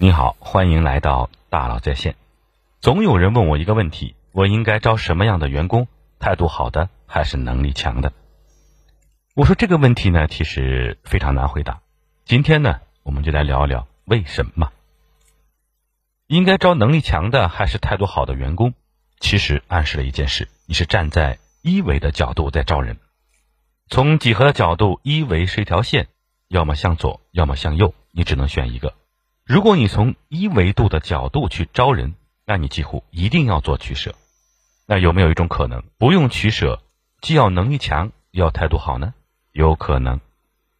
你好，欢迎来到大佬在线。总有人问我一个问题：我应该招什么样的员工？态度好的还是能力强的？我说这个问题呢，其实非常难回答。今天呢，我们就来聊一聊为什么应该招能力强的还是态度好的员工？其实暗示了一件事：你是站在一维的角度在招人。从几何的角度，一维是一条线，要么向左，要么向右，你只能选一个。如果你从一维度的角度去招人，那你几乎一定要做取舍。那有没有一种可能不用取舍，既要能力强，又要态度好呢？有可能，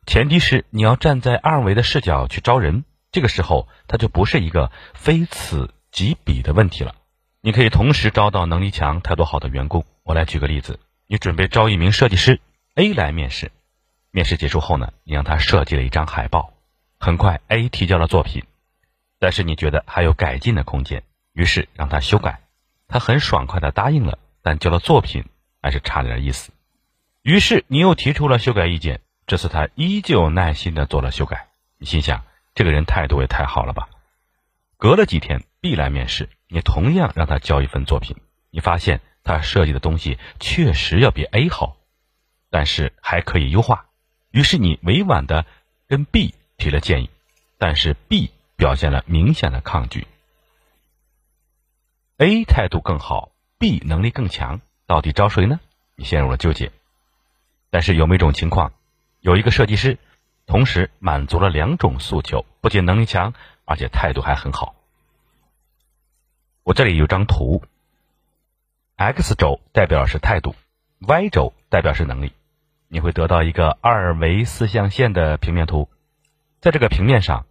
前提是你要站在二维的视角去招人。这个时候，它就不是一个非此即彼的问题了。你可以同时招到能力强、态度好的员工。我来举个例子：你准备招一名设计师 A 来面试，面试结束后呢，你让他设计了一张海报。很快，A 提交了作品。但是你觉得还有改进的空间，于是让他修改，他很爽快的答应了，但交了作品还是差点意思。于是你又提出了修改意见，这次他依旧耐心的做了修改。你心想，这个人态度也太好了吧？隔了几天，B 来面试，你同样让他交一份作品，你发现他设计的东西确实要比 A 好，但是还可以优化。于是你委婉的跟 B 提了建议，但是 B。表现了明显的抗拒。A 态度更好，B 能力更强，到底招谁呢？你陷入了纠结。但是有没有一种情况，有一个设计师，同时满足了两种诉求，不仅能力强，而且态度还很好。我这里有张图，X 轴代表是态度，Y 轴代表是能力。你会得到一个二维四象限的平面图，在这个平面上。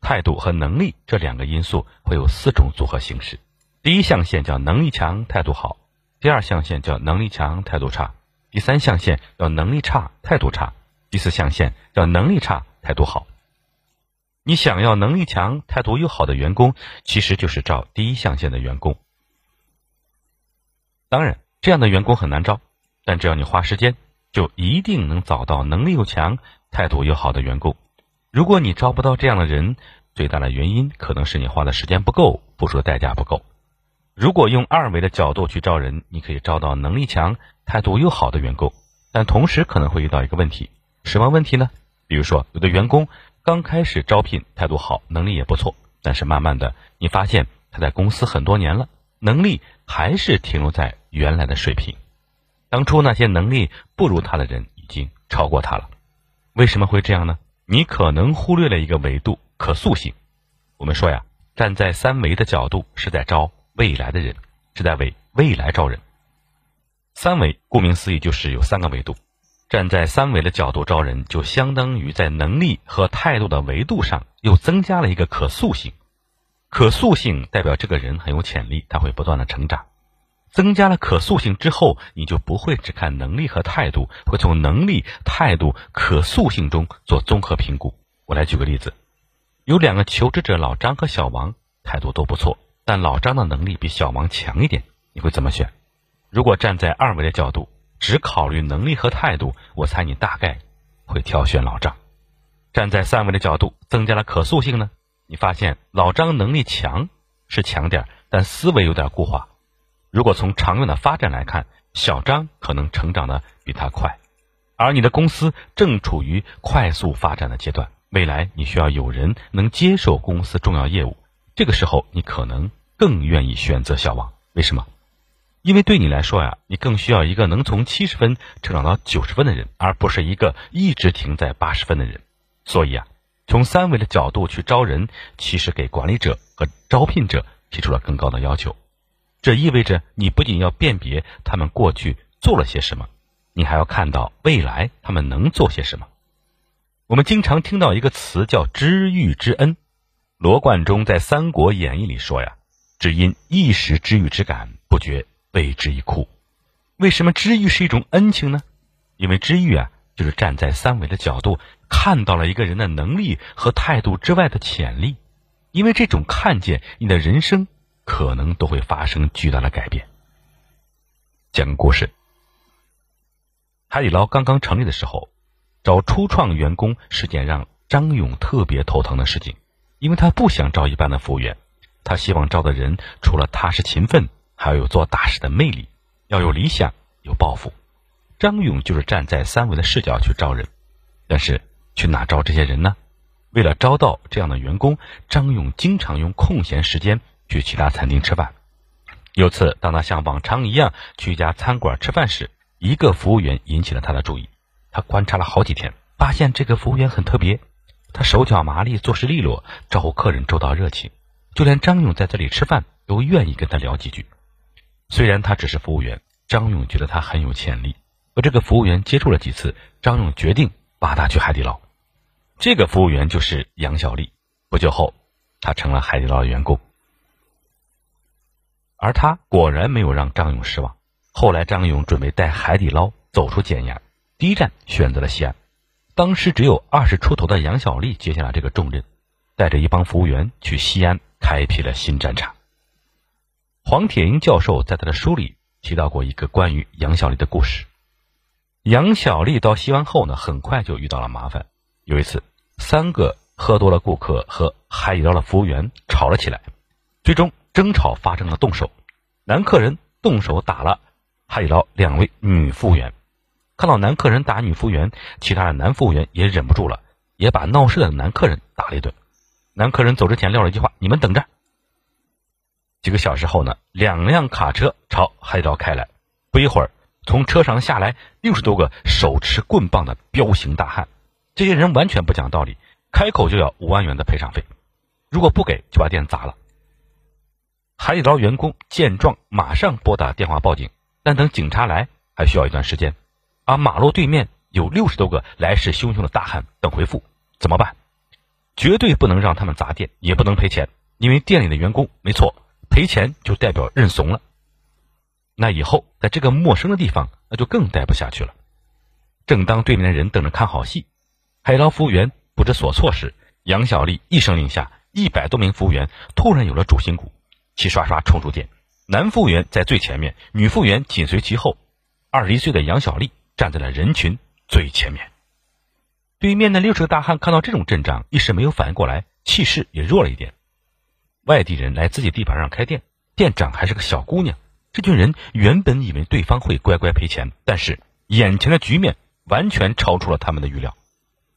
态度和能力这两个因素会有四种组合形式。第一象限叫能力强，态度好；第二象限叫能力强，态度差；第三象限叫能力差，态度差；第四象限叫能力差，态度好。你想要能力强、态度又好的员工，其实就是招第一象限的员工。当然，这样的员工很难招，但只要你花时间，就一定能找到能力又强、态度又好的员工。如果你招不到这样的人，最大的原因可能是你花的时间不够，付出的代价不够。如果用二维的角度去招人，你可以招到能力强、态度又好的员工，但同时可能会遇到一个问题，什么问题呢？比如说，有的员工刚开始招聘态度好，能力也不错，但是慢慢的你发现他在公司很多年了，能力还是停留在原来的水平。当初那些能力不如他的人已经超过他了，为什么会这样呢？你可能忽略了一个维度，可塑性。我们说呀，站在三维的角度是在招未来的人，是在为未来招人。三维顾名思义就是有三个维度，站在三维的角度招人，就相当于在能力和态度的维度上又增加了一个可塑性。可塑性代表这个人很有潜力，他会不断的成长。增加了可塑性之后，你就不会只看能力和态度，会从能力、态度、可塑性中做综合评估。我来举个例子，有两个求职者老张和小王，态度都不错，但老张的能力比小王强一点，你会怎么选？如果站在二维的角度，只考虑能力和态度，我猜你大概会挑选老张。站在三维的角度，增加了可塑性呢？你发现老张能力强是强点，但思维有点固化。如果从长远的发展来看，小张可能成长的比他快，而你的公司正处于快速发展的阶段，未来你需要有人能接手公司重要业务，这个时候你可能更愿意选择小王。为什么？因为对你来说呀，你更需要一个能从七十分成长到九十分的人，而不是一个一直停在八十分的人。所以啊，从三维的角度去招人，其实给管理者和招聘者提出了更高的要求。这意味着你不仅要辨别他们过去做了些什么，你还要看到未来他们能做些什么。我们经常听到一个词叫“知遇之恩”。罗贯中在《三国演义》里说呀：“只因一时知遇之感，不觉为之一哭。”为什么知遇是一种恩情呢？因为知遇啊，就是站在三维的角度，看到了一个人的能力和态度之外的潜力。因为这种看见，你的人生。可能都会发生巨大的改变。讲个故事：海底捞刚刚成立的时候，找初创员工是件让张勇特别头疼的事情。因为他不想招一般的服务员，他希望招的人除了踏实勤奋，还要有做大事的魅力，要有理想、有抱负。张勇就是站在三维的视角去招人，但是去哪招这些人呢？为了招到这样的员工，张勇经常用空闲时间去其他餐厅吃饭。有次，当他像往常一样去一家餐馆吃饭时，一个服务员引起了他的注意。他观察了好几天，发现这个服务员很特别。他手脚麻利，做事利落，招呼客人周到热情，就连张勇在这里吃饭都愿意跟他聊几句。虽然他只是服务员，张勇觉得他很有潜力。和这个服务员接触了几次，张勇决定把他去海底捞。这个服务员就是杨小丽。不久后，他成了海底捞的员工。而他果然没有让张勇失望。后来，张勇准备带海底捞走出简阳，第一站选择了西安。当时只有二十出头的杨小丽接下了这个重任，带着一帮服务员去西安开辟了新战场。黄铁英教授在他的书里提到过一个关于杨小丽的故事。杨小丽到西安后呢，很快就遇到了麻烦。有一次，三个喝多了顾客和海底捞的服务员吵了起来，最终争吵发生了动手，男客人动手打了海底捞两位女服务员。看到男客人打女服务员，其他的男服务员也忍不住了，也把闹事的男客人打了一顿。男客人走之前撂了一句话：“你们等着。”几个小时后呢，两辆卡车朝海底捞开来，不一会儿，从车上下来六十多个手持棍棒的彪形大汉。这些人完全不讲道理，开口就要五万元的赔偿费，如果不给就把店砸了。海底捞员工见状，马上拨打电话报警，但等警察来还需要一段时间。而马路对面有六十多个来势汹汹的大汉等回复，怎么办？绝对不能让他们砸店，也不能赔钱，因为店里的员工没错，赔钱就代表认怂了。那以后在这个陌生的地方，那就更待不下去了。正当对面的人等着看好戏，海底捞服务员不知所措时，杨小丽一声令下，一百多名服务员突然有了主心骨，齐刷刷冲出店。男服务员在最前面，女服务员紧随其后。二十一岁的杨小丽。站在了人群最前面。对面的六十个大汉看到这种阵仗，一时没有反应过来，气势也弱了一点。外地人来自己地盘上开店，店长还是个小姑娘。这群人原本以为对方会乖乖赔钱，但是眼前的局面完全超出了他们的预料。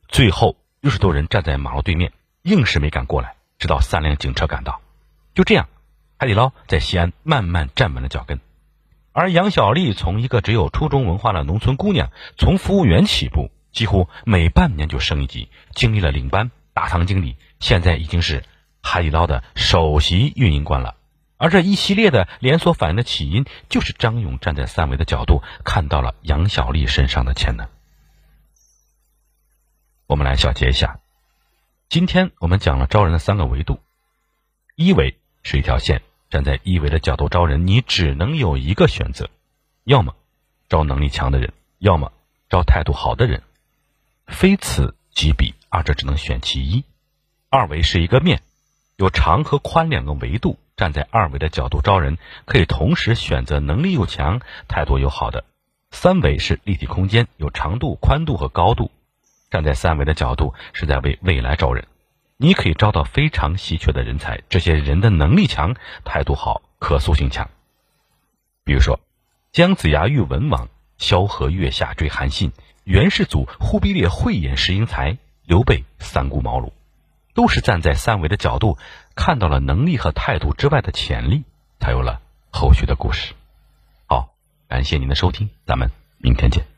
最后六十多人站在马路对面，硬是没敢过来，直到三辆警车赶到。就这样，海底捞在西安慢慢站稳了脚跟。而杨小丽从一个只有初中文化的农村姑娘，从服务员起步，几乎每半年就升一级，经历了领班、大堂经理，现在已经是海底捞的首席运营官了。而这一系列的连锁反应的起因，就是张勇站在三维的角度看到了杨小丽身上的潜能。我们来小结一下，今天我们讲了招人的三个维度，一维是一条线。站在一维的角度招人，你只能有一个选择：要么招能力强的人，要么招态度好的人，非此即彼，二者只能选其一。二维是一个面，有长和宽两个维度。站在二维的角度招人，可以同时选择能力又强、态度又好的。三维是立体空间，有长度、宽度和高度。站在三维的角度，是在为未来招人。你可以招到非常稀缺的人才，这些人的能力强、态度好、可塑性强。比如说，姜子牙遇文王，萧何月下追韩信，元世祖忽必烈慧眼识英才，刘备三顾茅庐，都是站在三维的角度看到了能力和态度之外的潜力，才有了后续的故事。好，感谢您的收听，咱们明天见。